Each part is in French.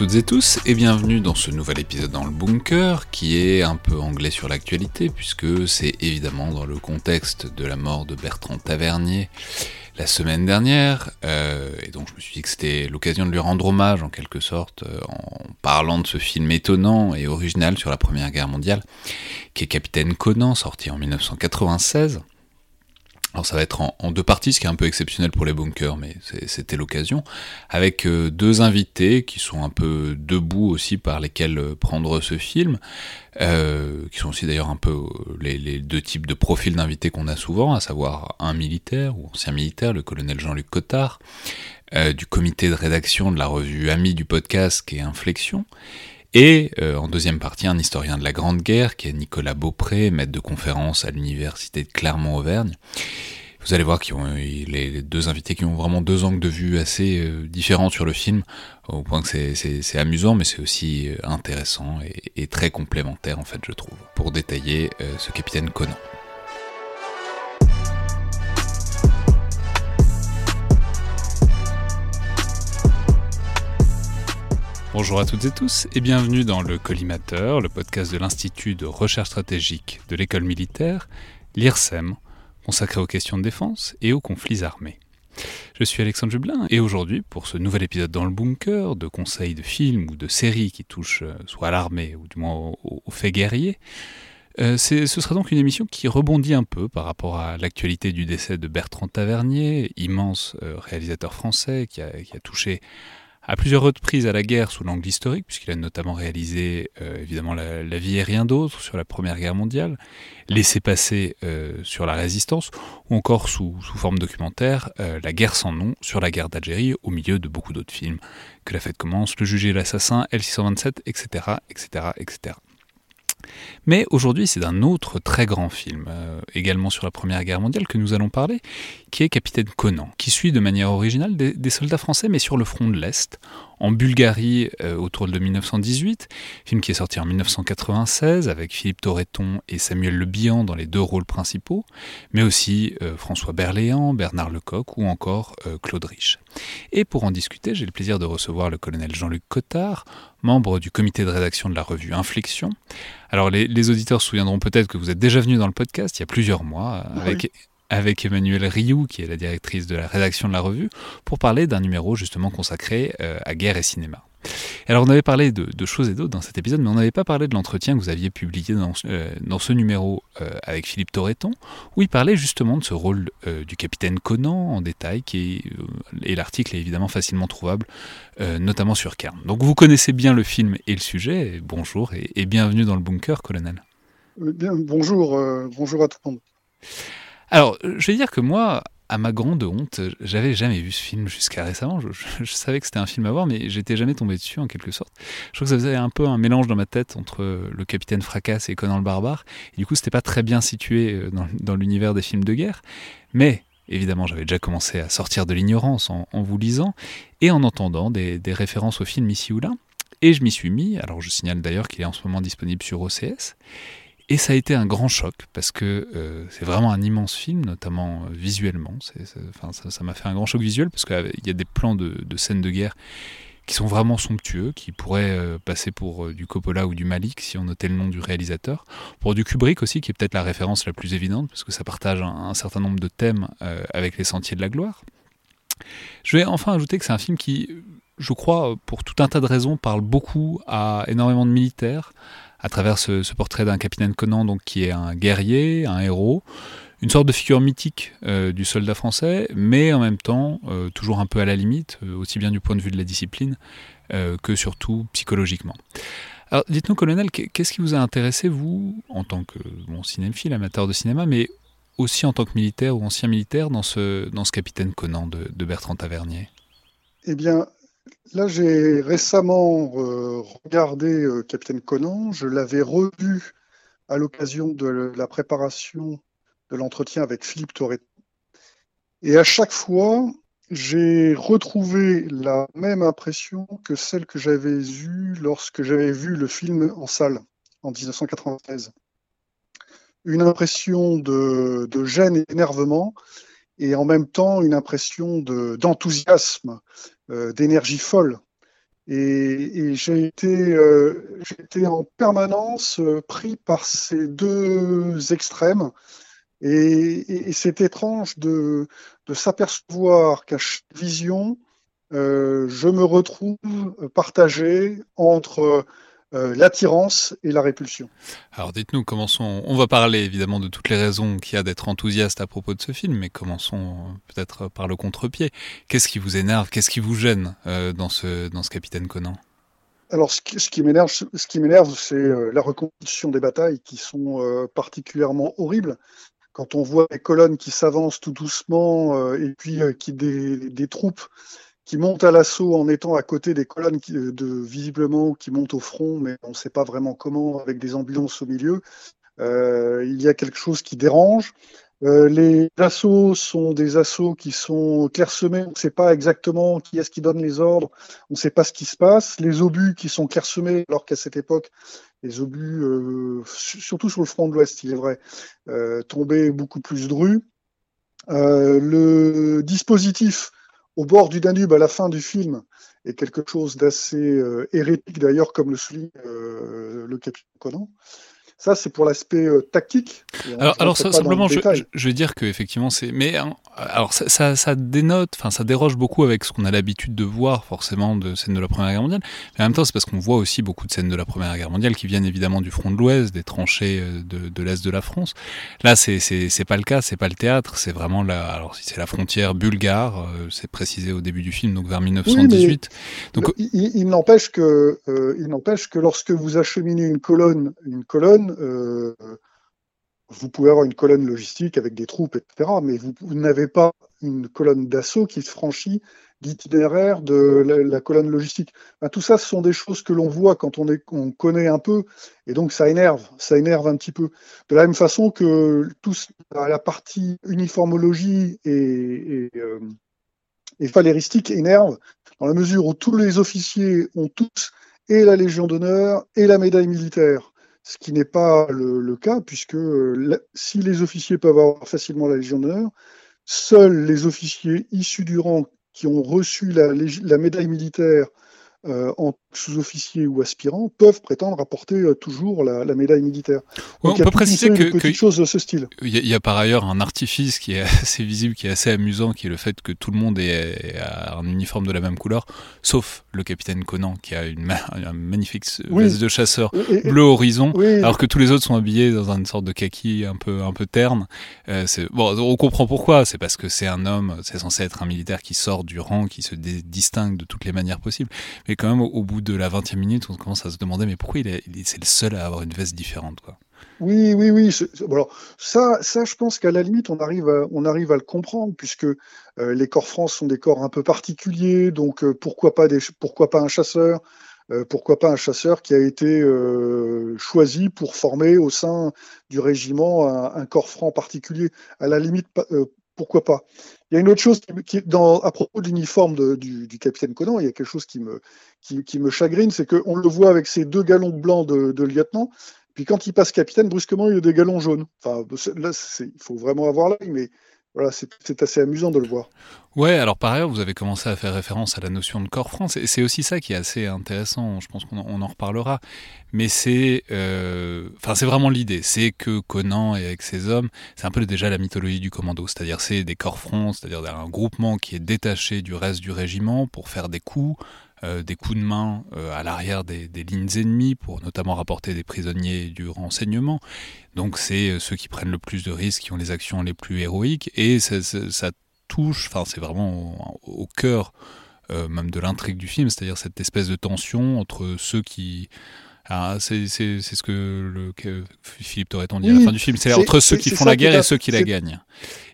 toutes et tous et bienvenue dans ce nouvel épisode dans le bunker qui est un peu anglais sur l'actualité puisque c'est évidemment dans le contexte de la mort de Bertrand Tavernier la semaine dernière, euh, et donc je me suis dit que c'était l'occasion de lui rendre hommage en quelque sorte euh, en parlant de ce film étonnant et original sur la Première Guerre mondiale, qui est Capitaine Conan, sorti en 1996. Alors ça va être en, deux parties, ce qui est un peu exceptionnel pour les bunkers, mais c'était l'occasion, avec euh, deux invités qui sont un peu debout aussi par lesquels euh, prendre ce film, euh, qui sont aussi d'ailleurs un peu les, deux types de profils d'invités qu'on a souvent, à savoir un militaire ou ancien militaire, le colonel Jean-Luc Cottard, du comité de rédaction de la revue Ami du podcast qui est Inflexion, et euh, en deuxième partie, un historien de la Grande Guerre, qui est Nicolas Beaupré, maître de conférence à l'université de Clermont-Auvergne. Vous allez voir qu'ils ont les deux invités qui ont vraiment deux angles de vue assez euh, différents sur le film, au point que c'est amusant, mais c'est aussi euh, intéressant et, très complémentaire en fait, je trouve, pour détailler ce capitaine Conan. Bonjour à toutes et tous et bienvenue dans le Collimateur, le podcast de l'Institut de recherche stratégique de l'école militaire, l'IRSEM, consacré aux questions de défense et aux conflits armés. Je suis Alexandre Jublin et aujourd'hui, pour ce nouvel épisode dans le bunker de conseils de films ou de séries qui touchent euh, soit à l'armée ou du moins aux faits guerriers, euh, ce sera donc une émission qui rebondit un peu par rapport à l'actualité du décès de Bertrand Tavernier, immense euh, réalisateur français qui a, qui a touché à plusieurs reprises à la guerre sous l'angle historique, puisqu'il a notamment réalisé euh, évidemment la, vie et rien d'autre sur la Première Guerre mondiale, Laissez passer euh, sur la résistance, ou encore sous, forme documentaire euh, La guerre sans nom sur la guerre d'Algérie, au milieu de beaucoup d'autres films, Que la fête commence, Le juge et l'assassin, L627, etc., etc., etc. Mais aujourd'hui, c'est d'un autre très grand film, euh, également sur la Première Guerre mondiale, que nous allons parler, qui est Capitaine Conan, qui suit de manière originale des, soldats français, mais sur le front de l'Est, en Bulgarie euh, autour de 1918, film qui est sorti en 1996 avec Philippe Torreton et Samuel Le Bihan dans les deux rôles principaux, mais aussi euh, François Berléand, Bernard Lecoq ou encore Claude Rich. Et pour en discuter, j'ai le plaisir de recevoir le colonel Jean-Luc Cottard, membre du comité de rédaction de la revue Inflexion. Alors les, auditeurs se souviendront peut-être que vous êtes déjà venu dans le podcast il y a plusieurs mois avec, avec Emmanuel Rioux, qui est la directrice de la rédaction de la revue, pour parler d'un numéro justement consacré euh, à guerre et cinéma. Alors on avait parlé de, choses et d'autres dans cet épisode, mais on n'avait pas parlé de l'entretien que vous aviez publié dans, euh, ce numéro euh, avec Philippe Torreton, où il parlait justement de ce rôle euh, du capitaine Conan en détail, qui et l'article est évidemment facilement trouvable, notamment sur Kern. Donc vous connaissez bien le film et le sujet, bonjour et, bienvenue dans le bunker, colonel. Bonjour, bonjour à tout le monde. Alors, je vais dire que moi, à ma grande honte, j'avais jamais vu ce film jusqu'à récemment. Je, savais que c'était un film à voir, mais j'étais jamais tombé dessus en quelque sorte. Je trouve que ça faisait un peu un mélange dans ma tête entre le Capitaine Fracasse et Conan le Barbare. Du coup, c'était pas très bien situé euh, dans, l'univers des films de guerre. Mais évidemment, j'avais déjà commencé à sortir de l'ignorance en, vous lisant et en entendant des, des références au film ici ou là. Et je m'y suis mis. Alors, je signale d'ailleurs qu'il est en ce moment disponible sur OCS. Et ça a été un grand choc parce que euh, c'est vraiment un immense film, notamment euh, visuellement. ça m'a fait un grand choc visuel parce qu'il y a des plans de, scènes de guerre qui sont vraiment somptueux, qui pourraient euh, passer pour du Coppola ou du Malik si on notait le nom du réalisateur. Pour du Kubrick aussi, qui est peut-être la référence la plus évidente, parce que ça partage un, certain nombre de thèmes avec les Sentiers de la Gloire. Je vais enfin ajouter que c'est un film qui, je crois, pour tout un tas de raisons, parle beaucoup à énormément de militaires, à travers ce, portrait d'un capitaine Conan, donc qui est un guerrier, un héros, une sorte de figure mythique euh, du soldat français, mais en même temps euh, toujours un peu à la limite, euh, aussi bien du point de vue de la discipline que surtout psychologiquement. Alors dites-nous, colonel, qu'est-ce qui vous a intéressé, vous, en tant que bon, cinéphile, amateur de cinéma, mais aussi en tant que militaire ou ancien militaire, dans ce, dans ce capitaine Conan de, de Bertrand Tavernier? Eh bien, là, j'ai récemment regardé Capitaine Conan. Je l'avais revu à l'occasion de la préparation de l'entretien avec Philippe Toretto. Et à chaque fois, j'ai retrouvé la même impression que celle que j'avais eue lorsque j'avais vu le film en salle en 1993. Une impression de, gêne et d'énervement, et en même temps une impression d'enthousiasme, euh, d'énergie folle. Et, j'ai été, euh, en permanence euh, pris par ces deux extrêmes et, c'est étrange de, s'apercevoir qu'à chaque vision, euh, je me retrouve partagé entre euh, l'attirance et la répulsion. Alors dites-nous, commençons. On va parler évidemment de toutes les raisons qu'il y a d'être enthousiaste à propos de ce film, mais commençons peut-être par le contre-pied. Qu'est-ce qui vous énerve Qu'est-ce qui vous gêne euh, dans, ce, dans ce Capitaine Conan? Alors, ce qui, m'énerve, ce qui m'énerve, c'est la reconstitution des batailles qui sont particulièrement horribles quand on voit les colonnes qui s'avancent tout doucement euh, et puis euh, qui des, troupes qui montent à l'assaut en étant à côté des colonnes qui, de, visiblement qui montent au front, mais on ne sait pas vraiment comment, avec des ambulances au milieu. Euh, il y a quelque chose qui dérange. les assauts sont des assauts qui sont clairsemés. On ne sait pas exactement qui est-ce qui donne les ordres. On ne sait pas ce qui se passe. Les obus qui sont clairsemés, alors qu'à cette époque, les obus, euh, surtout sur le front de l'Ouest, il est vrai, euh, tombaient beaucoup plus drus. Euh, le dispositif au bord du Danube à la fin du film est quelque chose d'assez hérétique d'ailleurs, comme le souligne le capitaine Conan. Ça, c'est pour l'aspect euh, tactique. Alors, alors simplement, je, je, vais dire que effectivement, c'est. Mais hein, alors, ça, ça, ça dénote, enfin, ça déroge beaucoup avec ce qu'on a l'habitude de voir, forcément, de scènes de la Première Guerre mondiale. Mais en même temps, c'est parce qu'on voit aussi beaucoup de scènes de la Première Guerre mondiale qui viennent évidemment du front de l'Ouest, des tranchées euh, de, de l'Est de la France. Là, c'est c'est pas le cas, c'est pas le théâtre, c'est vraiment la. Alors, si c'est la frontière bulgare, euh, c'est précisé au début du film, donc vers 1918. donc, il, n'empêche que, il n'empêche que lorsque vous acheminez une colonne, une colonne euh, vous pouvez avoir une colonne logistique avec des troupes, etc., mais vous, n'avez pas une colonne d'assaut qui se franchit l'itinéraire de la, colonne logistique. tout ça, ce sont des choses que l'on voit quand on, connaît un peu, et donc ça énerve, ça énerve un petit peu. De la même façon que tout, la partie uniformologie et, et, euh, et phaléristique énerve, dans la mesure où tous les officiers ont tous et la Légion d'honneur et la médaille militaire ce qui n'est pas le, cas, puisque si les officiers peuvent avoir facilement la Légion d'honneur, seuls les officiers issus du rang qui ont reçu la médaille militaire euh, en sous-officiers ou aspirants peuvent prétendre apporter euh, toujours la, médaille militaire. on peut préciser que, que chose de ce style. Il y, a par ailleurs un artifice qui est assez visible, qui est assez amusant, qui est le fait que tout le monde ait un uniforme de la même couleur, sauf le capitaine Conan qui a une un magnifique veste de chasseur bleu horizon, alors que tous les autres sont habillés dans une sorte de kaki un peu un peu terne. Euh, bon, on comprend pourquoi. C'est parce que c'est un homme, c'est censé être un militaire qui sort du rang, qui se distingue de toutes les manières possibles. Mais quand même, au, bout de la 20e minute, on commence à se demander mais pourquoi il est, c'est le seul à avoir une veste différente quoi. Oui, oui, oui. Alors, ça, ça, je pense qu'à la limite, on arrive à, on arrive à le comprendre, puisque euh, les corps France sont des corps un peu particuliers, donc euh, pourquoi, pas des, pourquoi pas un chasseur euh, Pourquoi pas un chasseur qui a été choisi pour former au sein du régiment un, un corps franc particulier? À la limite, pourquoi pas Il y a une autre chose qui, à propos de l'uniforme du, capitaine Conan, il y a quelque chose qui me, chagrine, c'est qu'on le voit avec ses deux galons blancs de, lieutenant, puis quand il passe capitaine, brusquement, il y a des galons jaunes. Enfin, là, il faut vraiment avoir l'œil, mais voilà, c'est assez amusant de le voir. Ouais, alors par ailleurs, vous avez commencé à faire référence à la notion de corps France, et c'est aussi ça qui est assez intéressant, je pense qu'on en, reparlera, mais c'est euh, c'est vraiment l'idée, c'est que Conan et avec ses hommes, c'est un peu déjà la mythologie du commando, c'est-à-dire c'est des corps France, c'est-à-dire un groupement qui est détaché du reste du régiment pour faire des coups, euh, des coups de main euh, à l'arrière des, lignes ennemies pour notamment rapporter des prisonniers du renseignement. Donc c'est euh, ceux qui prennent le plus de risques, qui ont les actions les plus héroïques, et ça, touche, enfin c'est vraiment au, cœur même de l'intrigue du film, c'est-à-dire cette espèce de tension entre ceux qui... Ah, c'est ce que, le, Philippe Torreton dit à la fin du film, c'est entre ceux qui font la guerre et ceux qui la gagnent.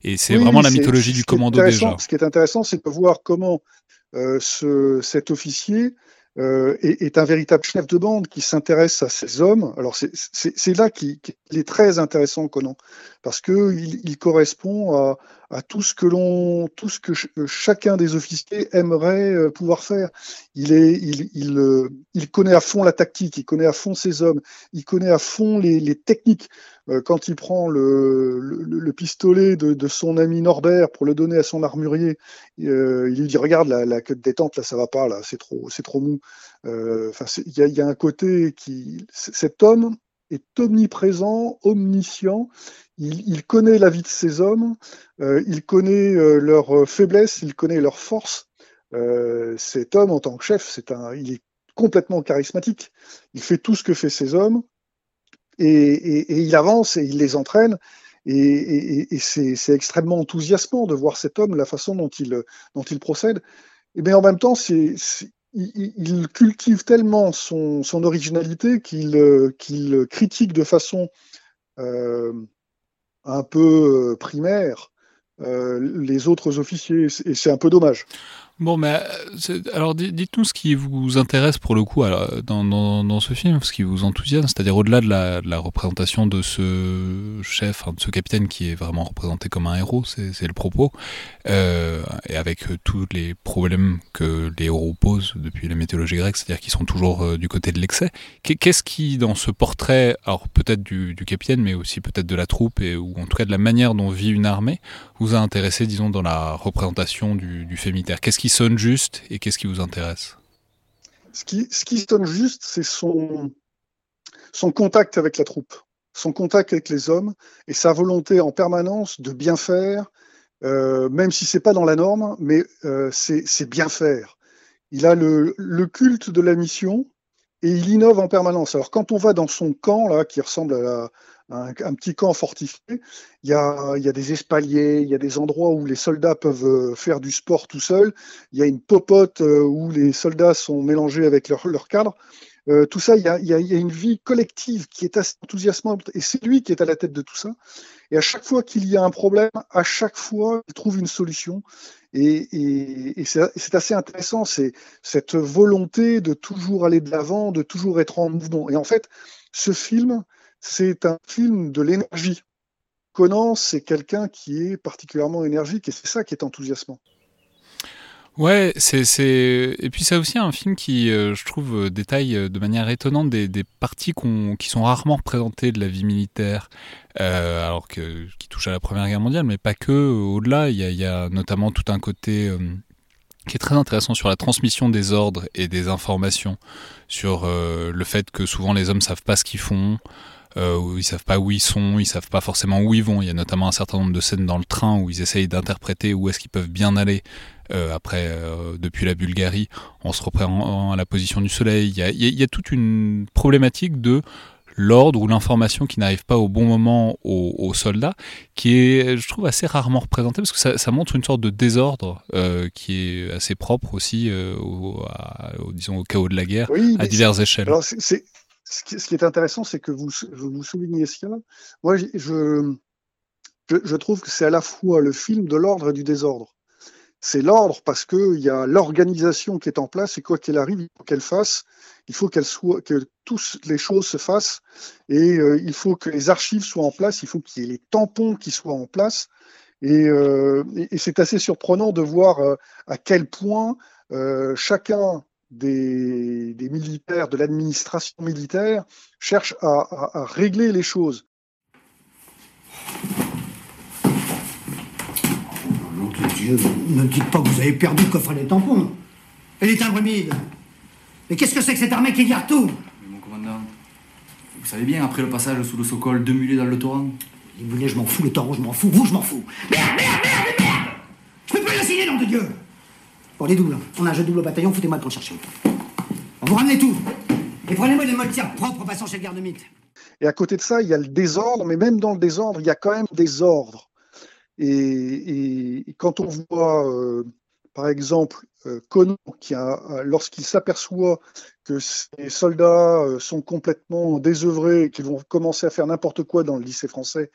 Et c'est vraiment la mythologie du commando déjà. Ce qui est intéressant, c'est de voir comment ce, cet officier euh, est, est, un véritable chef de bande qui s'intéresse à ces hommes. Alors c'est là qu'il est très intéressant Conan, parce que il, il correspond à, à, tout ce que l'on, tout ce que chacun des officiers aimerait euh, pouvoir faire. Il est, il, il, il, connaît à fond la tactique, il connaît à fond ses hommes, il connaît à fond les, techniques. Euh, quand il prend le, le, pistolet de, son ami Norbert pour le donner à son armurier, euh, il lui dit regarde la, la queue de détente là, ça va pas là, c'est trop, c'est trop mou. Euh, enfin, il y a un côté qui, cet homme est omniprésent, omniscient. Il, connaît la vie de ses hommes, euh, il connaît euh, leurs faiblesses, il connaît leurs forces. Euh, cet homme, en tant que chef, un, il est complètement charismatique. Il fait tout ce que fait ses hommes et, il avance et il les entraîne. Et, c'est extrêmement enthousiasmant de voir cet homme, la façon dont il, dont il procède. Mais en même temps, c'est il, cultive tellement son, originalité qu'il critique de façon euh, un peu euh, primaire euh, les autres officiers, et c'est un peu dommage. Bon, mais euh, alors dites-nous ce qui vous intéresse pour le coup dans, dans, ce film, ce qui vous enthousiasme, c'est-à-dire au-delà de la, représentation de ce chef, de ce capitaine qui est vraiment représenté comme un héros, c'est le propos, euh, et avec euh, tous les problèmes que les héros posent depuis la mythologie grecque, c'est-à-dire qu'ils sont toujours euh, du côté de l'excès. Qu'est-ce qui, dans ce portrait, alors peut-être du, capitaine, mais aussi peut-être de la troupe, ou en tout cas de la manière dont vit une armée, vous a intéressé, disons, dans la représentation du, du Qu'est-ce qui sonne juste et qu'est-ce qui vous intéresse? Ce qui, sonne juste, c'est son, son contact avec la troupe, son contact avec les hommes et sa volonté en permanence de bien faire, euh, même si c'est pas dans la norme, mais euh, c'est bien faire. Il a le, le, culte de la mission et il innove en permanence. Alors quand on va dans son camp là, qui ressemble à la, un, petit camp fortifié. Il y, a, il y a des espaliers, il y a des endroits où les soldats peuvent euh, faire du sport tout seuls. Il y a une popote euh, où les soldats sont mélangés avec leur, leur cadre. Euh, tout ça, il y, a, il, y a, il y, a, une vie collective qui est assez enthousiasmante et c'est lui qui est à la tête de tout ça. Et à chaque fois qu'il y a un problème, à chaque fois, il trouve une solution. Et, et, et c'est assez intéressant, c'est cette volonté de toujours aller de l'avant, de toujours être en mouvement. Et en fait, ce film, c'est un film de l'énergie. Conan, c'est quelqu'un qui est particulièrement énergique et c'est ça qui est enthousiasmant. Ouais, c'est, et puis c'est aussi un film qui, euh, je trouve, euh, détaille euh, de manière étonnante des, parties qui sont rarement représentées de la vie militaire, alors que qui touche à la Première Guerre mondiale, mais pas que. Au-delà, il y a, notamment tout un côté qui est très intéressant sur la transmission des ordres et des informations, sur le fait que souvent les hommes savent pas ce qu'ils font où ils savent pas où ils sont, ils savent pas forcément où ils vont. Il y a notamment un certain nombre de scènes dans le train où ils essayent d'interpréter où est-ce qu'ils peuvent bien aller euh, après euh, depuis la Bulgarie en se reprenant à la position du soleil. Il y a, il y a toute une problématique de l'ordre ou l'information qui n'arrive pas au bon moment aux, soldats, qui est, je trouve, assez rarement représenté parce que ça, ça montre une sorte de désordre euh, qui est assez propre aussi euh, au, disons, au chaos de la guerre à diverses échelles. Alors c'est, ce qui, est intéressant, c'est que vous, vous soulignez ça. Moi, je, je, je trouve que c'est à la fois le film de l'ordre et du désordre. C'est l'ordre parce qu'il y a l'organisation qui est en place et quoi qu'elle arrive, il faut qu'elle fasse, il faut qu'elle soit, que toutes les choses se fassent et euh, il faut que les archives soient en place, il faut qu'il y ait les tampons qui soient en place. Et, euh, c'est assez surprenant de voir euh, à quel point chacun des, des militaires, de l'administration militaire, cherchent à, à, à régler les choses. Mon Dieu, ne dites pas que vous avez perdu le coffre des tampons. Et les timbres humides. Mais qu'est-ce que c'est que cette armée qui garde tout? Mais mon commandant, vous savez bien, après le passage sous le Sokol, deux mulets dans le torrent. Les mulets, je m'en fous, le taureau, je m'en fous, vous, je m'en fous. Merde, merde, merde, merde Je peux plus le signer, nom de Dieu Bon, les doubles, on a un jeu double au bataillon, foutez-moi pour le chercher. Vous ramenez tout. Et prenez-moi des moltières propres passant chez le garde-mythe. Et à côté de ça, il y a le désordre, mais même dans le désordre, il y a quand même des ordres. Et, quand on voit, euh, par exemple, euh, qui a, lorsqu'il s'aperçoit que ses soldats euh, sont complètement désœuvrés et qu'ils vont commencer à faire n'importe quoi dans le lycée français,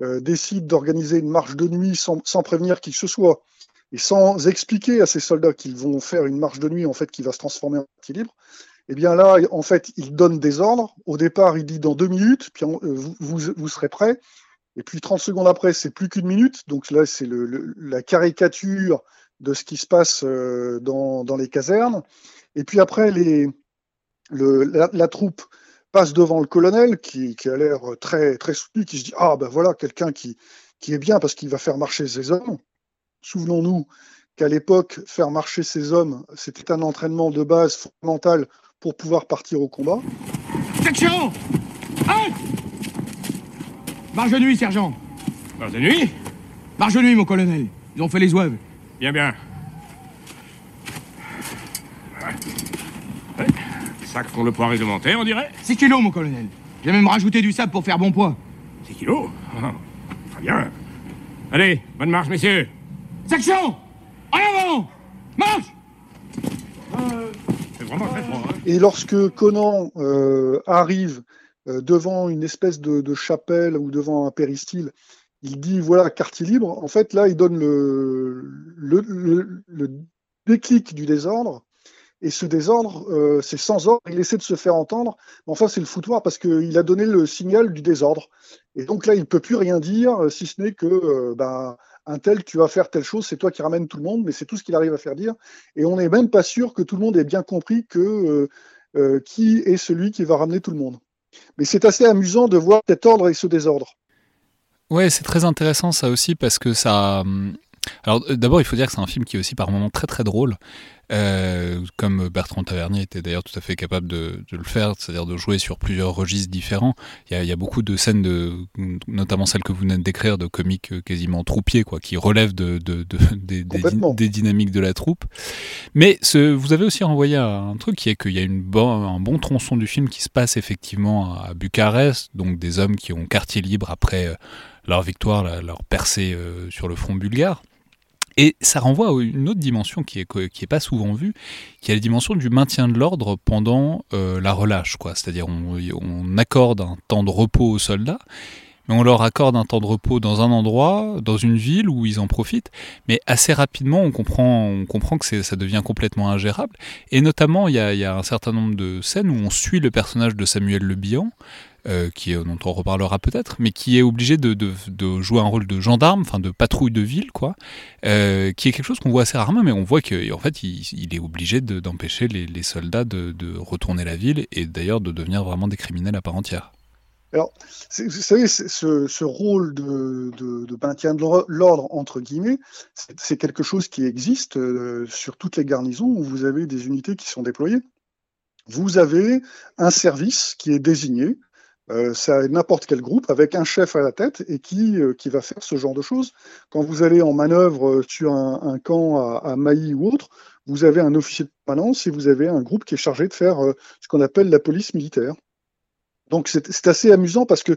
euh, décide d'organiser une marche de nuit sans, prévenir qui que ce soit et sans expliquer à ses soldats qu'ils vont faire une marche de nuit en fait qui va se transformer en équilibre. Eh bien là, en fait, il donne des ordres. Au départ, il dit dans deux minutes, puis on, vous, vous, serez prêts. Et puis 30 secondes après, c'est plus qu'une minute. Donc là, c'est la caricature de ce qui se passe euh, dans, dans les casernes. Et puis après, la, troupe passe devant le colonel qui, qui a l'air très, très soutenu, qui se dit Ah ben voilà, quelqu'un qui, qui est bien parce qu'il va faire marcher ses hommes. Souvenons-nous qu'à l'époque, faire marcher ses hommes, c'était un entraînement de base fondamental pour pouvoir partir au combat. Section Halt Marche de nuit, sergent Marche de nuit? Marche de nuit, mon colonel. Ils ont fait les ouaves. Bien, bien. Ouais. Sac font le poids réglementaire, on dirait 6 kilos, mon colonel. J'ai même rajouté du sable pour faire bon poids. 6 kilos? Oh, Très bien. Allez, bonne marche, messieurs. Section En avant Marche euh, C'est vraiment très froid. Hein Et lorsque Conan euh, arrive euh, devant une espèce de, de, chapelle ou devant un péristyle, il dit voilà, quartier libre. En fait, là, il donne le, le, le, le déclic du désordre. Et ce désordre, euh, c'est sans ordre. Il essaie de se faire entendre. Mais enfin, c'est le foutoir parce qu'il a donné le signal du désordre. Et donc là, il ne peut plus rien dire, si ce n'est que euh, ben, un tel, tu vas faire telle chose, c'est toi qui ramène tout le monde, mais c'est tout ce qu'il arrive à faire dire. Et on n'est même pas sûr que tout le monde ait bien compris que euh, euh, qui est celui qui va ramener tout le monde. Mais c'est assez amusant de voir cet ordre et ce désordre. Ouais, c'est très intéressant ça aussi parce que ça. Alors d'abord, il faut dire que c'est un film qui est aussi par moments très très drôle. Euh, comme Bertrand Tavernier était d'ailleurs tout à fait capable de, de le faire, c'est-à-dire de jouer sur plusieurs registres différents. Il y a, il y a beaucoup de scènes, de, notamment celles que vous venez de décrire, de comiques quasiment troupiers, quoi, qui relèvent de, de, de des, dynamiques de la troupe. Mais ce, vous avez aussi renvoyé un truc qui est qu'il y a une un bon tronçon du film qui se passe effectivement à Bucarest, donc des hommes qui ont quartier libre après leur victoire, leur percée euh, sur le front bulgare. Et ça renvoie à une autre dimension qui est qui est pas souvent vue, qui est la dimension du maintien de l'ordre pendant euh, la relâche. C'est-à-dire on, accorde un temps de repos aux soldats, mais on leur accorde un temps de repos dans un endroit, dans une ville où ils en profitent, mais assez rapidement on comprend on comprend que ça devient complètement ingérable. Et notamment il y a, y a un certain nombre de scènes où on suit le personnage de Samuel Le Bihan euh, qui dont on reparlera peut-être, mais qui est obligé de, jouer un rôle de gendarme, enfin de patrouille de ville, quoi, euh, qui est quelque chose qu'on voit assez rarement, mais on voit qu'en fait, il, est obligé d'empêcher les, soldats de, retourner la ville et d'ailleurs de devenir vraiment des criminels à part entière. Alors, vous savez, ce, rôle de maintien de l'ordre, entre guillemets, c'est quelque chose qui existe euh, sur toutes les garnisons où vous avez des unités qui sont déployées. Vous avez un service qui est désigné, euh, c'est n'importe quel groupe avec un chef à la tête et qui, euh, qui va faire ce genre de choses. Quand vous allez en manœuvre sur un, camp à, à Mailly ou autre, vous avez un officier de permanence et vous avez un groupe qui est chargé de faire euh, ce qu'on appelle la police militaire. Donc c'est assez amusant parce que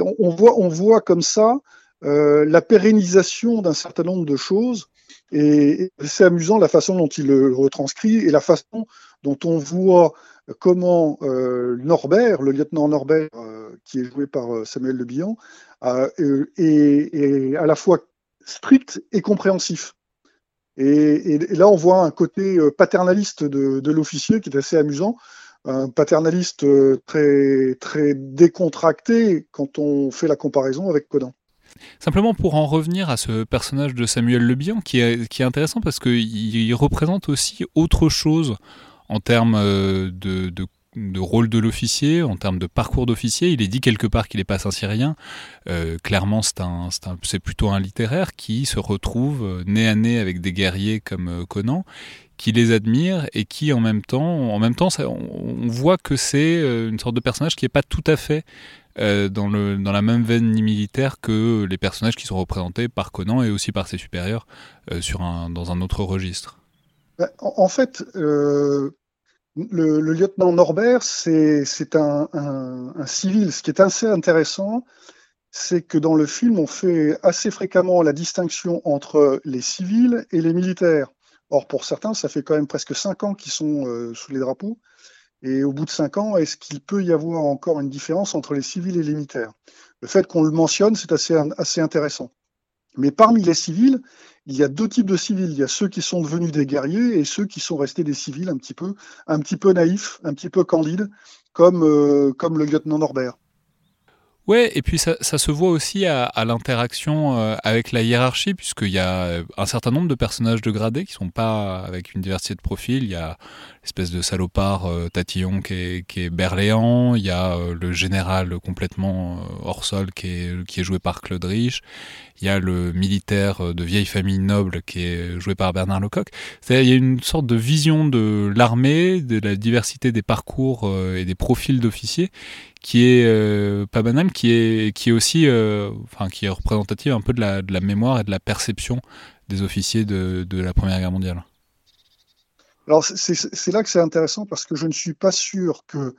on voit, on voit comme ça euh, la pérennisation d'un certain nombre de choses et, et c'est amusant la façon dont il le retranscrit et la façon dont on voit comment euh, Norbert, le lieutenant Norbert, euh, qui est joué par euh, Samuel Le Bihan, est, à la fois strict et compréhensif. Et, là, on voit un côté paternaliste de, de l'officier qui est assez amusant, un paternaliste très, très décontracté quand on fait la comparaison avec Conan. Simplement pour en revenir à ce personnage de Samuel Le Bihan, qui est, qui est intéressant parce qu'il représente aussi autre chose en termes de, de rôle de l'officier, en termes de parcours d'officier. Il est dit quelque part qu'il n'est pas Saint-Cyrien. Euh, clairement, c'est plutôt un littéraire qui se retrouve euh, nez à nez avec des guerriers comme euh, Conan, qui les admire et qui, en même temps, on, voit que c'est une sorte de personnage qui n'est pas tout à fait dans, la même veine militaire que les personnages qui sont représentés par Conan et aussi par ses supérieurs dans un autre registre. Bah, en, fait, le, lieutenant Norbert, c'est un, civil. Ce qui est assez intéressant, c'est que dans le film, on fait assez fréquemment la distinction entre les civils et les militaires. Or, pour certains, ça fait quand même presque cinq ans qu'ils sont euh, sous les drapeaux. Et au bout de cinq ans, est-ce qu'il peut y avoir encore une différence entre les civils et les militaires? Le fait qu'on le mentionne, c'est assez intéressant. Mais parmi les civils, il y a deux types de civils. Il y a ceux qui sont devenus des guerriers et ceux qui sont restés des civils un petit peu, un petit peu naïfs, un petit peu candides, comme, euh, comme le lieutenant Norbert. Ouais, et puis ça, se voit aussi à, l'interaction euh, avec la hiérarchie, puisqu'il y a un certain nombre de personnages de gradés qui sont pas avec une diversité de profils. Il y a l'espèce de salopard euh, Tatillon qui est, qui il y a euh, le général complètement hors sol qui est joué par Claude Rich, il y a le militaire de vieille famille noble qui est joué par Bernard Lecoq. Il y a une sorte de vision de l'armée, de la diversité des parcours et des profils d'officiers qui est euh, pas banal, qui est, qui est aussi, euh, enfin, qui est représentative un peu de la, mémoire et de la perception des officiers de, la Première Guerre mondiale. Alors c'est là que c'est intéressant parce que je ne suis pas sûr que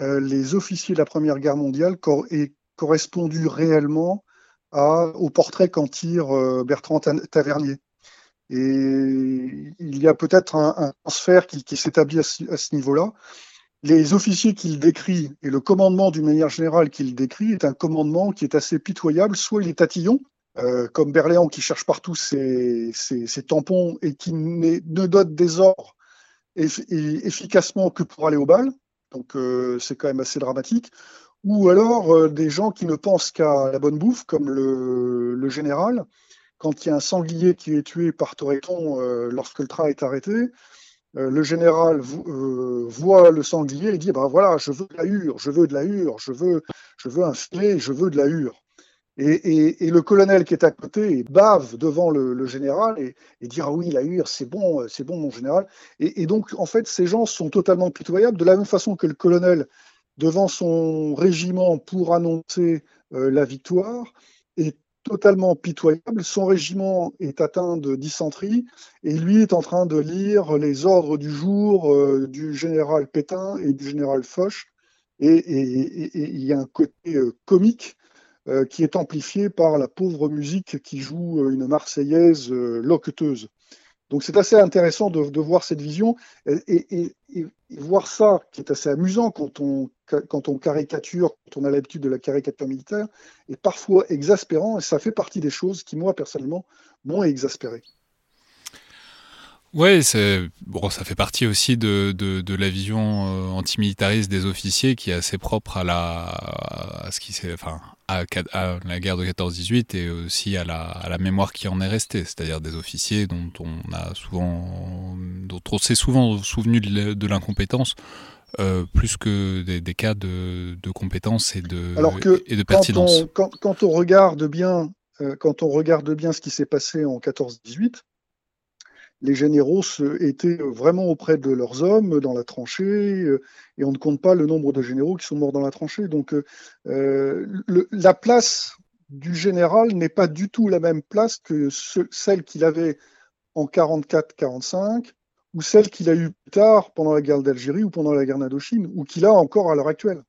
euh, les officiers de la Première Guerre mondiale aient correspondu réellement au portrait qu'en tire Bertrand Tavernier. Et il y a peut-être un, transfert qui, qui s'établit à ce niveau-là les officiers qu'il décrit et le commandement d'une manière générale qu'il décrit est un commandement qui est assez pitoyable. Soit il est tatillon, euh, comme Berléand qui cherche partout ses, tampons et qui ne donne des ordres efficacement que pour aller au bal. Donc euh, c'est quand même assez dramatique. Ou alors euh, des gens qui ne pensent qu'à la bonne bouffe, comme le, général, quand il y a un sanglier qui est tué par Toreton lorsque le train est arrêté, euh, le général euh, voit le sanglier et dit ben voilà, je veux de la hure, je veux de la hure, je veux, je veux un filet, je veux de la hure. Et, le colonel qui est à côté bave devant le, général et, dit ah oui la hure c'est bon c'est bon mon général et, donc en fait ces gens sont totalement pitoyables de la même façon que le colonel devant son régiment pour annoncer euh, la victoire est totalement pitoyable. Son régiment est atteint de dysenterie et lui est en train de lire les ordres du jour euh, du général Pétain et du général Foch. Et il y a un côté euh, comique qui est amplifié par la pauvre musique qui joue une Marseillaise loqueteuse. Donc c'est assez intéressant de, voir cette vision et, voir ça, qui est assez amusant quand on, quand on caricature, quand on a l'habitude de la caricature militaire, est parfois exaspérant et ça fait partie des choses qui, moi, personnellement, m'ont exaspéré. Ouais, bon, ça fait partie aussi de, de, la vision euh, antimilitariste des officiers qui est assez propre à la à ce qui enfin à, la guerre de 14-18 et aussi à la, à la mémoire qui en est restée, c'est-à-dire des officiers dont on a souvent dont on s'est souvent souvenu de l'incompétence euh, plus que des, des cas de, de, compétence et de Alors que et de pertinence. Quand on, quand, quand on regarde bien euh, quand on regarde bien ce qui s'est passé en 14-18 les généraux étaient vraiment auprès de leurs hommes dans la tranchée, euh, et on ne compte pas le nombre de généraux qui sont morts dans la tranchée. Donc euh, euh, la place du général n'est pas du tout la même place que celle qu'il avait en 44-45 ou celle qu'il a eue plus tard pendant la guerre d'Algérie ou pendant la guerre d'Indochine ou qu'il a encore à l'heure actuelle.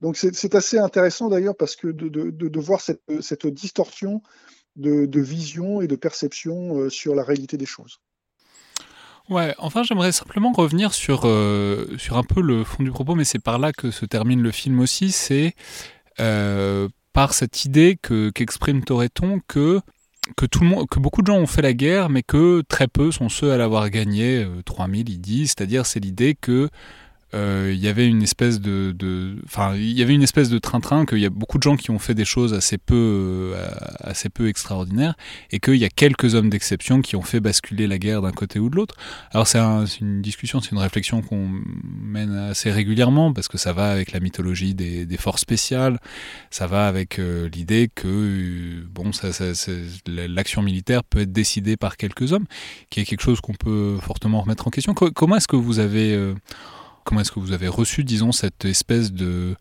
Donc c'est assez intéressant d'ailleurs parce que de, voir cette, distorsion de, vision et de perception sur la réalité des choses. Ouais, enfin j'aimerais simplement revenir sur, euh, sur un peu le fond du propos, mais c'est par là que se termine le film aussi, c'est euh, par cette idée que qu'exprime Toreton que que tout le monde, que beaucoup de gens ont fait la guerre, mais que très peu sont ceux à l'avoir gagné. 3000, euh, il dit, c'est-à-dire c'est l'idée que il y avait une espèce de, enfin, il y avait une espèce de train-train qu'il y a beaucoup de gens qui ont fait des choses assez peu, euh, assez peu extraordinaires, et qu'il y a quelques hommes d'exception qui ont fait basculer la guerre d'un côté ou de l'autre. Alors c'est un, une discussion, c'est une réflexion qu'on mène assez régulièrement parce que ça va avec la mythologie des, des forces spéciales, ça va avec euh, l'idée que bon, l'action militaire peut être décidée par quelques hommes, qui est quelque chose qu'on peut fortement remettre en question. comment est-ce que vous avez euh, Comment est-ce que vous avez reçu, disons, cette espèce de,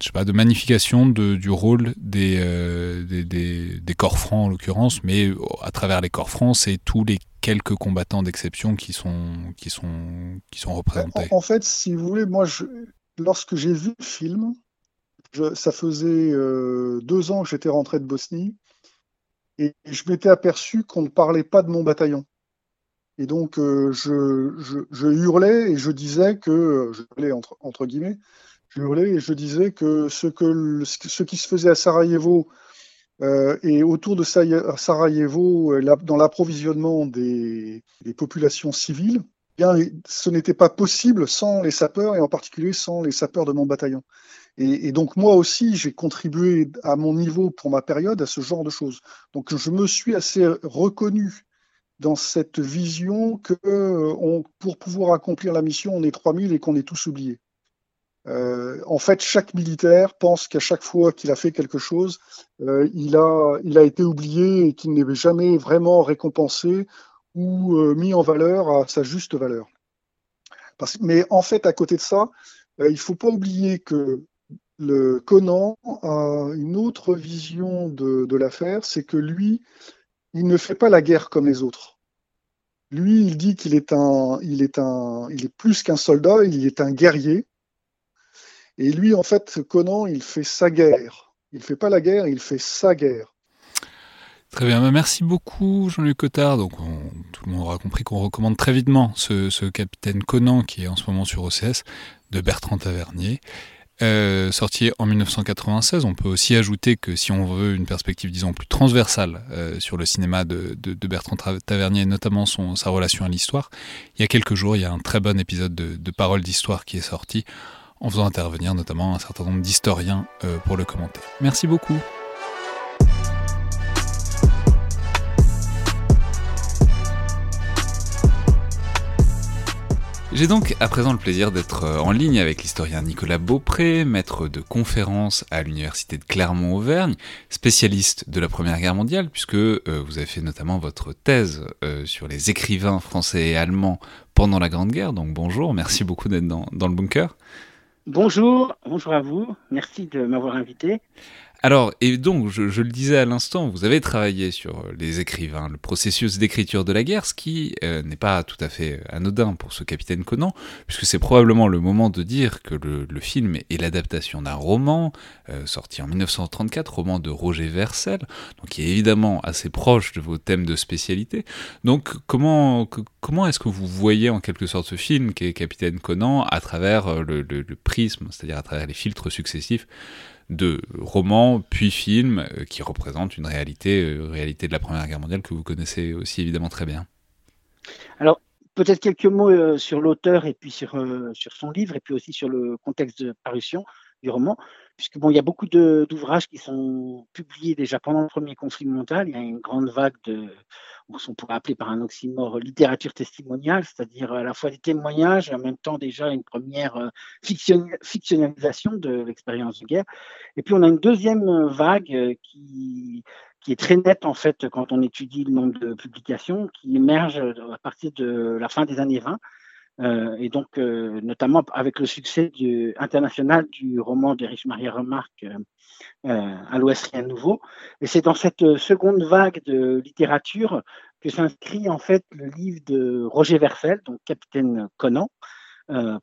je sais pas, de magnification du rôle des, euh, des, corps francs en l'occurrence, mais à travers les corps francs, c'est tous les quelques combattants d'exception qui sont, représentés. En, fait, si vous voulez, moi, lorsque j'ai vu le film, ça faisait euh, deux ans que j'étais rentré de Bosnie, et je m'étais aperçu qu'on ne parlait pas de mon bataillon. Et donc, euh, je, hurlais et je disais que, hurlais entre, guillemets, je hurlais et je disais que ce, qui se faisait à Sarajevo euh, et autour de Sarajevo, euh, dans l'approvisionnement des, des, populations civiles, eh bien, ce n'était pas possible sans les sapeurs et en particulier sans les sapeurs de mon bataillon. Et, et donc moi aussi, j'ai contribué à mon niveau pour ma période à ce genre de choses. Donc je me suis assez reconnu dans cette vision que euh, pour pouvoir accomplir la mission, on est 3000 et qu'on est tous oubliés. Euh, en fait, chaque militaire pense qu'à chaque fois qu'il a fait quelque chose, euh, il, a, été oublié et qu'il n'est jamais vraiment récompensé ou mis en valeur à sa juste valeur. Mais en fait, à côté de ça, il faut pas oublier que le Conan a une autre vision de l'affaire, c'est que lui, il ne fait pas la guerre comme les autres. Lui, il dit qu'il est un, il est plus qu'un soldat, il est un guerrier. Et lui, en fait, Conan, il fait sa guerre. Il fait pas la guerre, il fait sa guerre. Très bien, bah, merci beaucoup Jean-Luc Cotard. Donc on, tout le monde aura compris qu'on recommande très vitement ce, ce, capitaine Conan qui est en ce moment sur OCS de Bertrand Tavernier. Euh, sorti en 1996. On peut aussi ajouter que si on veut une perspective, disons, plus transversale euh, sur le cinéma de, Bertrand Tavernier, notamment son, sa relation à l'histoire, il y a quelques jours, il y a un très bon épisode de, de Paroles d'Histoire qui est sorti, en faisant intervenir notamment un certain nombre d'historiens euh, pour le commenter. Merci beaucoup. J'ai donc à présent le plaisir d'être euh, en ligne avec l'historien Nicolas Beaupré, maître de conférences à l'université de Clermont-Auvergne, spécialiste de la Première Guerre mondiale, puisque euh, vous avez fait notamment votre thèse euh, sur les écrivains français et allemands pendant la Grande Guerre. Donc bonjour, merci beaucoup d'être dans le bunker. Bonjour, bonjour à vous, merci de m'avoir invité. Alors, et donc, je, le disais à l'instant, vous avez travaillé sur les écrivains, le processus d'écriture de la guerre, ce qui euh, n'est pas tout à fait anodin pour ce capitaine Conan, puisque c'est probablement le moment de dire que le, film est l'adaptation d'un roman euh, sorti en 1934, roman de Roger Vercel, donc qui est évidemment assez proche de vos thèmes de spécialité. Donc, comment, comment est-ce que vous voyez en quelque sorte ce film qui est Capitaine Conan à travers le prisme, c'est-à-dire à travers les filtres successifs de romans puis films euh, qui représentent une réalité, euh, réalité de la Première Guerre mondiale que vous connaissez aussi évidemment très bien. Alors, peut-être quelques mots euh, sur l'auteur et puis sur, sur son livre et puis aussi sur le contexte de parution du roman, puisque bon, il y a beaucoup d'ouvrages qui sont publiés déjà pendant le premier conflit mondial. Il y a une grande vague de, on pourrait appeler par un oxymore, littérature testimoniale, c'est-à-dire à la fois des témoignages et en même temps déjà une première euh, fiction, fictionnalisation de l'expérience de guerre. Et puis on a une deuxième vague qui qui est très nette en fait quand on étudie le nombre de publications qui émergent à partir de la fin des années 20 euh, et donc, euh, notamment avec le succès international du roman d'Erich Maria Remarque, euh, À l'Ouest, rien de nouveau. Et c'est dans cette seconde vague de littérature que s'inscrit en fait le livre de Roger Verfel, donc Capitaine Conan,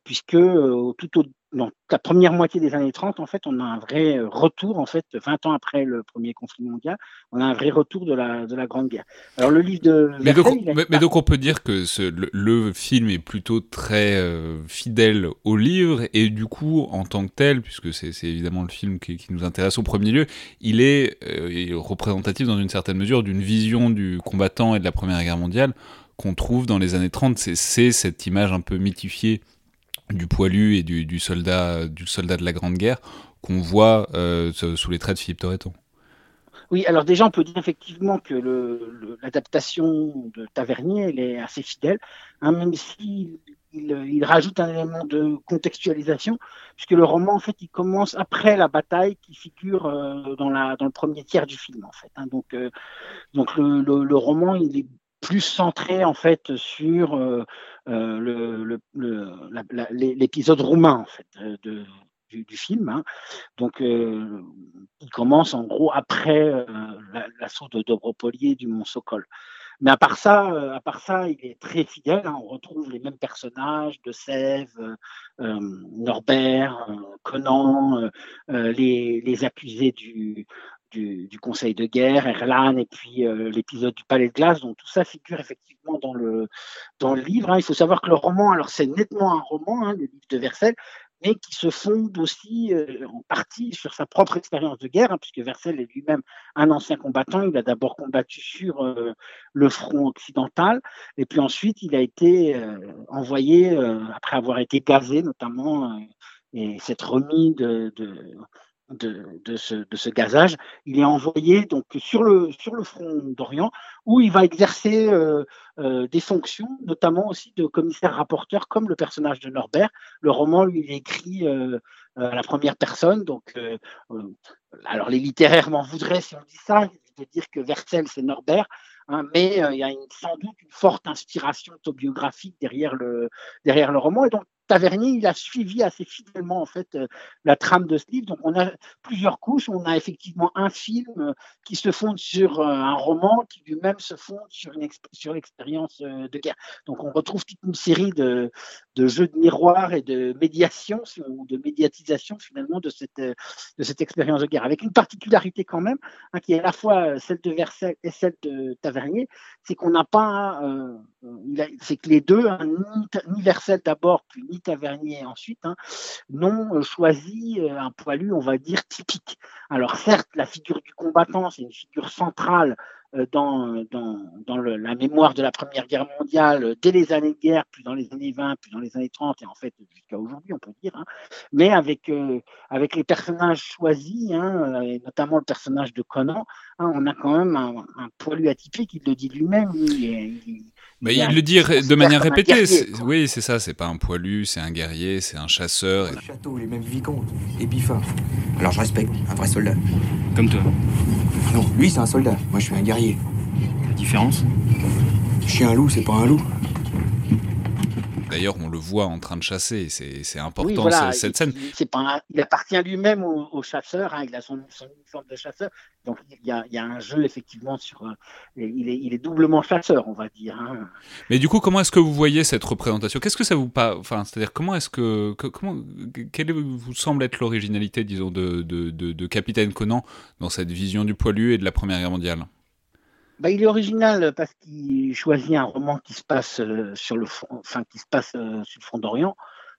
puisque tout au donc, la première moitié des années 30, en fait, on a un vrai euh, retour, en fait, 20 ans après le premier conflit mondial, on a un vrai retour de la, de la Grande Guerre. Alors, le livre de... Mais, donc, mais, mais donc on peut dire que ce, le, le, film est plutôt très euh, fidèle au livre, et du coup, en tant que tel, puisque c'est évidemment le film qui, qui, nous intéresse au premier lieu, il est euh, représentatif dans une certaine mesure d'une vision du combattant et de la Première Guerre mondiale qu'on trouve dans les années 30. C'est cette image un peu mythifiée du poilu et du, soldat, du soldat de la Grande Guerre qu'on voit sous les traits de Philippe Torreton. Oui, alors déjà, on peut dire effectivement que l'adaptation de Tavernier, elle est assez fidèle, hein, même s'il il, rajoute un élément de contextualisation, puisque le roman, en fait, il commence après la bataille qui figure euh, dans, le premier tiers du film, en fait. Hein. donc, euh, donc le, roman, il est plus centré, en fait, sur euh, l'épisode roumain, en fait, du, film. Hein. Donc, il commence en gros après l'assaut de Dobropolier du Mont Sokol. Mais à part ça, euh, à part ça, il est très fidèle. Hein. On retrouve les mêmes personnages de Sèvres, euh, euh, Norbert, Conan, les, les, accusés du, du, Conseil de guerre, Erlan, et puis l'épisode du Palais de glace. Donc tout ça figure effectivement dans le, dans le livre. Hein. Il faut savoir que le roman, alors c'est nettement un roman, hein, le livre de Versailles, mais qui se fonde aussi euh, en partie sur sa propre expérience de guerre, hein, puisque Vercel est lui-même un ancien combattant. Il a d'abord combattu sur euh, le front occidental, et puis ensuite il a été euh, envoyé, après avoir été gazé notamment, et s'être remis de de, ce, de, ce, gazage, il est envoyé donc sur le, sur le front d'Orient où il va exercer euh, euh, des fonctions, notamment aussi de commissaire rapporteur comme le personnage de Norbert. Le roman, lui, est écrit euh, à la première personne, donc alors les littéraires m'en voudraient si on dit ça, de dire que Vercel c'est Norbert, hein, mais il y a sans doute une forte inspiration autobiographique derrière le, derrière le roman, et donc Tavernier, il a suivi assez fidèlement en fait euh, la trame de ce livre. Donc on a plusieurs couches. On a effectivement un film euh, qui se fonde sur euh, un roman qui lui-même se fonde sur une sur l'expérience de guerre. Donc on retrouve toute une série de, jeux de miroir et de médiation ou de médiatisation finalement de cette de cette expérience de guerre, avec une particularité quand même hein, qui est à la fois celle de Versailles et celle de Tavernier, c'est qu'on n'a pas, c'est que les deux, hein, ni, ni Versailles d'abord puis ni Tavernier ensuite, hein, n'ont euh, choisi euh, un poilu, on va dire, typique. Alors certes, la figure du combattant, c'est une figure centrale euh, dans, dans, la mémoire de la Première Guerre mondiale dès les années de guerre, puis dans les années 20, puis dans les années 30, et en fait jusqu'à aujourd'hui, on peut dire. Hein. Mais avec, avec les personnages choisis, hein, et notamment le personnage de Conan, on a quand même un, poilu atypique, il le dit lui-même. Mais il, le dit de manière répétée. oui, c'est ça. C'est pas un poilu, c'est un guerrier, c'est un chasseur. Le château, les mêmes vicomtes et Biffin. Alors je respecte, un vrai soldat. Comme toi. Non, lui c'est un soldat. Moi je suis un guerrier. La différence Je suis un loup, c'est pas un loup. D'ailleurs, on le voit en train de chasser. C'est important cette scène. Il, pas il appartient lui-même au, chasseur. Hein, il a son, son, uniforme de chasseur. Donc il y, a, il y, a, un jeu effectivement sur. Euh, il, est, il, est, doublement chasseur, on va dire. Hein. Mais du coup, comment est-ce que vous voyez cette représentation? Qu'est-ce que ça vous pas Enfin, c'est-à-dire comment est-ce que, comment quelle vous semble être l'originalité, disons, de, de, de, de Capitaine Conan dans cette vision du poilu et de la Première Guerre mondiale? Bah, il est original parce qu'il choisit un roman qui se passe euh, sur le front, enfin qui se passe euh, sur le front d'Orient.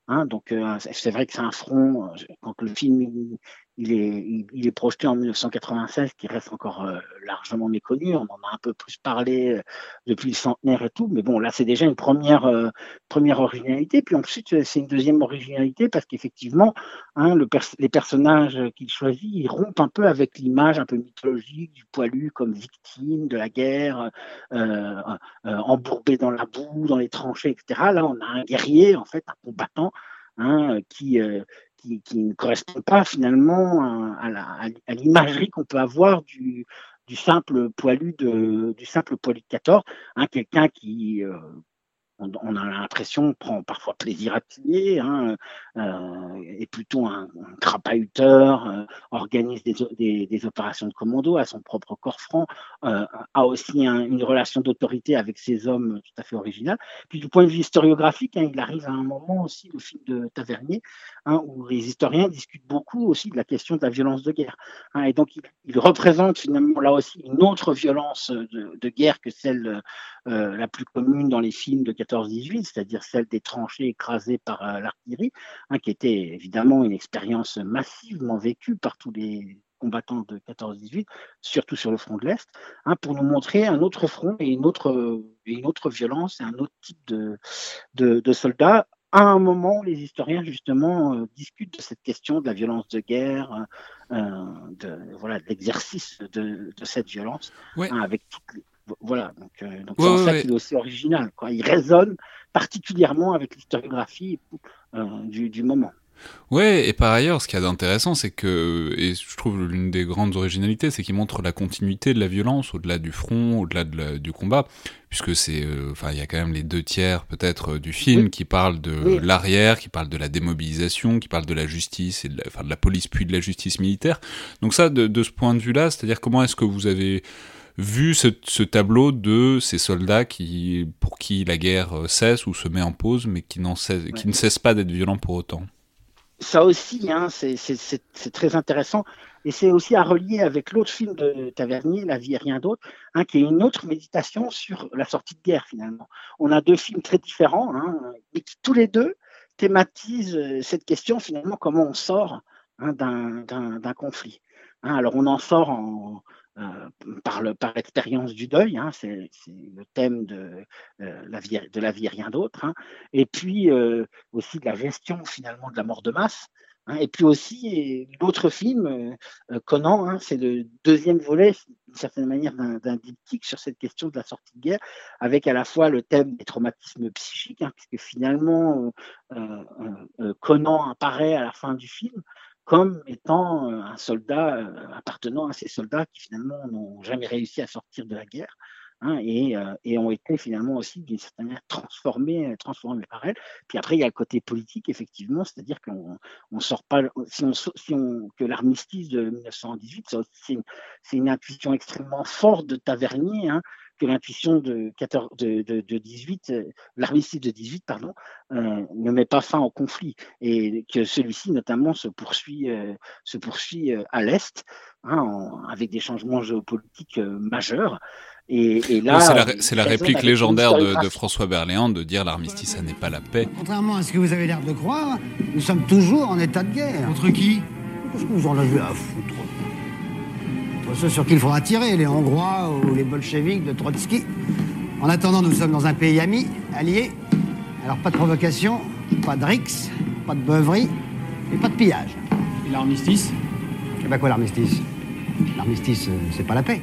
Hein, donc euh, c'est vrai que c'est un front. Quand le film il est, il, projeté en 1996, qui reste encore euh, largement méconnu. On en a un peu plus parlé euh, depuis le centenaire et tout, mais bon, là, c'est déjà une première, euh, originalité. Puis ensuite, c'est une deuxième originalité parce qu'effectivement, hein, le les personnages qu'il choisit, ils rompent un peu avec l'image un peu mythologique du poilu comme victime de la guerre, embourbé dans la boue, dans les tranchées, etc. Là, on a un guerrier, en fait, un combattant. Hein, qui, qui, ne correspond pas finalement à, l'imagerie qu'on peut avoir du, simple poilu de du simple poilu de 14, hein, quelqu'un qui euh, on, a l'impression, prend parfois plaisir à tuer, hein, euh, est plutôt un, un crapahuteur, euh, organise des, des, opérations de commando à son propre corps franc, a aussi une relation d'autorité avec ses hommes tout à fait originale. Puis du point de vue historiographique, hein, il arrive à un moment aussi, le film de Tavernier, hein, où les historiens discutent beaucoup aussi de la question de la violence de guerre. Hein, et donc il, il, représente finalement là aussi une autre violence de, de guerre que celle euh, la plus commune dans les films de 14-18, c'est-à-dire celle des tranchées écrasées par euh, l'artillerie, hein, qui était évidemment une expérience massivement vécue par tous les combattants de 14-18, surtout sur le front de l'Est, pour nous montrer un autre front et une autre, une autre violence et un autre type de, de, soldats à un moment les historiens justement euh, discutent de cette question de la violence de guerre, euh, de voilà de l'exercice de, de, cette violence, Ouais. hein, avec toutes les- voilà donc euh, donc Ouais, c'est en ouais, ça qu'il est aussi original quoi. Il résonne particulièrement avec l'historiographie euh, du, du moment. Ouais, et par ailleurs, ce qu'il y a d'intéressant, c'est que, et je trouve l'une des grandes originalités, c'est qu'il montre la continuité de la violence au-delà du front, au-delà de du combat, puisque c'est, euh, enfin, il y a quand même les deux tiers peut-être euh, du film Oui. qui parlent de Oui. l'arrière, qui parlent de la démobilisation, qui parlent de la justice et de la, enfin, de la police puis de la justice militaire. Donc ça, de, de ce point de vue-là, c'est-à-dire comment est-ce que vous avez vu ce, ce tableau de ces soldats qui, pour qui la guerre euh, cesse ou se met en pause, mais qui, cesse- qui ne cessent pas d'être violents pour autant? Ça aussi, hein, c'est- très intéressant. Et c'est aussi à relier avec l'autre film de Tavernier, La vie et rien d'autre, hein, qui est une autre méditation sur la sortie de guerre finalement. On a deux films très différents, hein, mais qui tous les deux thématisent euh, cette question finalement comment on sort hein, d'un conflit. Alors on en sort en, euh, par le- par l'expérience du deuil, hein, c'est le thème de, euh, la vie, de la vie et rien d'autre. hein. Et puis euh, aussi de la gestion finalement de la mort de masse. hein. et puis aussi l'autre film, Conan, c'est le deuxième volet, d'une certaine manière, d'un diptyque sur cette question de la sortie de guerre, avec à la fois le thème des traumatismes psychiques, puisque finalement Conan apparaît à la fin du film comme étant euh, un soldat euh, appartenant à ces soldats qui finalement n'ont jamais réussi à sortir de la guerre hein, et, euh, et ont été finalement aussi d'une certaine manière transformés, transformés par elle. Puis après, il y a le côté politique, effectivement, c'est-à-dire qu'on on sort pas, si on, si on, que l'armistice de 1918, ça aussi, c'est une, une intuition extrêmement forte de Tavernier, hein, que l'intuition de, 14 de, de, de 18, euh, l'armistice de 18, pardon, euh, ne met pas fin au conflit et que celui-ci notamment se poursuit, euh, se poursuit à l'est, hein, en- avec des changements géopolitiques euh, majeurs. Et, et là, Oui, c'est la, c'est réplique légendaire de. François Berléand de dire l'armistice, ça n'est pas la paix. Contrairement à ce que vous avez l'air de croire, nous sommes toujours en état de guerre. Contre qui? Qu'est-ce que vous en avez à foutre ceux sur qui il faudra tirer, les Hongrois ou les bolcheviks de Trotsky. En attendant, nous sommes dans un pays ami, allié. Alors pas de provocation, pas de rix, pas de beuverie et pas de pillage. Et l'armistice? Et bah quoi l'armistice? L'armistice, euh, c'est pas la paix.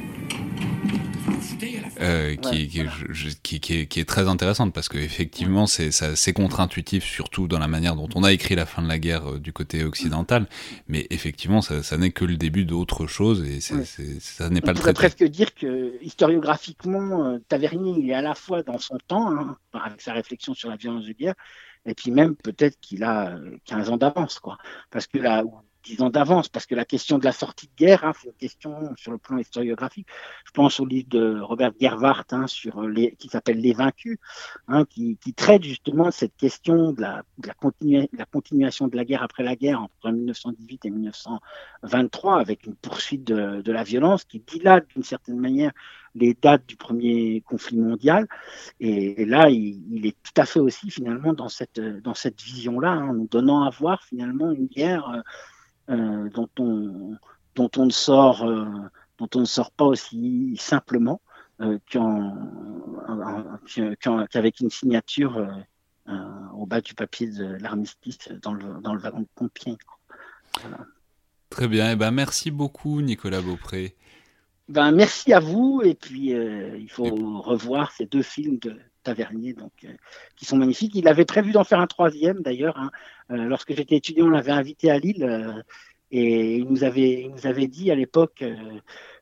Euh, qui, qui, je- je- qui, qui est, qui est très intéressante parce que effectivement c'est contre-intuitif surtout dans la manière dont on a écrit la fin de la guerre euh, du côté occidental. Mais effectivement ça, ça n'est que le début d'autre chose et Ouais. ça n'est pas On le traité. presque dire que historiographiquement, euh, Tavernier, il est à la fois dans son temps, hein, avec sa réflexion sur la violence de guerre, et puis même peut-être qu'il a euh, 15 ans d'avance, quoi. Parce que là, 10 ans d'avance, parce que la question de la sortie de guerre, hein, c'est une question sur le plan historiographique. Je pense au livre de Robert Gerwart hein, sur qui s'appelle Les Vaincus, hein, qui, traite justement cette question de la, continuation de la guerre après la guerre entre 1918 et 1923, avec une poursuite de, la violence qui dilate d'une certaine manière les dates du premier conflit mondial. Et, là, il, est tout à fait aussi finalement dans cette, vision-là, hein, nous donnant à voir finalement une guerre euh, euh, dont, on, dont, on ne sort, euh, dont on ne sort pas aussi simplement euh, qu'en- en- qu'en- qu'en- qu'avec une signature au bas du papier de l'armistice dans le, dans le wagon de Compiègne. très bien et ben merci beaucoup Nicolas Beaupré Ben, merci à vous. Et puis, il faut Et revoir ces deux films de Tavernier donc, euh, qui sont magnifiques. Il avait prévu d'en faire un troisième, d'ailleurs. hein. Euh, lorsque j'étais étudiant, on l'avait invité à Lille. euh, et il nous avait, il nous avait dit à l'époque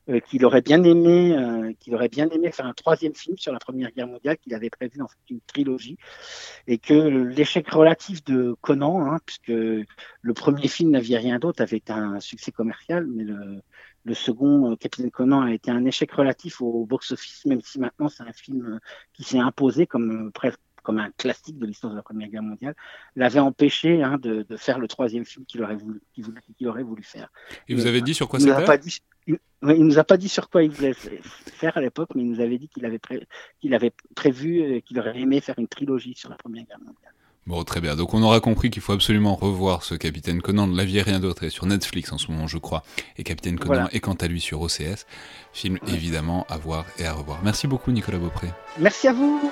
euh, qu'il aurait bien aimé, euh, qu'il aurait bien aimé faire un troisième film sur la Première Guerre mondiale, qu'il avait prévu fait une trilogie, et que l'échec relatif de Conan, hein, puisque le premier film n'avait rien d'autre, avait un succès commercial, mais le, le second, euh, Capitaine Conan, a été un échec relatif au box-office, même si maintenant c'est un film qui s'est imposé comme euh, presque comme un classique de l'histoire de la Première Guerre mondiale, l'avait empêché hein, de, de faire le troisième film qu'il aurait voulu, qu'il voulait- qu'il aurait voulu faire. et vous avez dit sur quoi c'était il, il nous a pas dit sur quoi il voulait faire à l'époque, mais il nous avait dit qu'il avait, pré- qu'il avait prévu, euh, qu'il aurait aimé faire une trilogie sur la Première Guerre mondiale. Bon, très bien. Donc on aura compris qu'il faut absolument revoir ce Capitaine Conan La vie et rien d'autre est sur Netflix en ce moment, je crois. Et Capitaine Conan Voilà. est quant à lui sur OCS. Film évidemment à voir et à revoir. Merci beaucoup Nicolas Beaupré. Merci à vous.